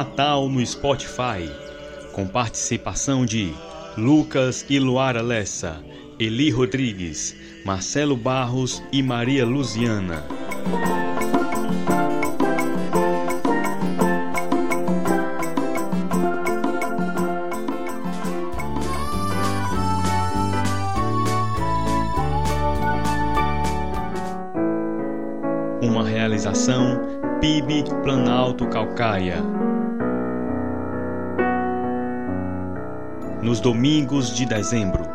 Natal no Spotify, com participação de Lucas e Luara Lessa, Eli Rodrigues, Marcelo Barros e Maria Luziana. Uma realização PIB Planalto Calcaia. Nos domingos de dezembro.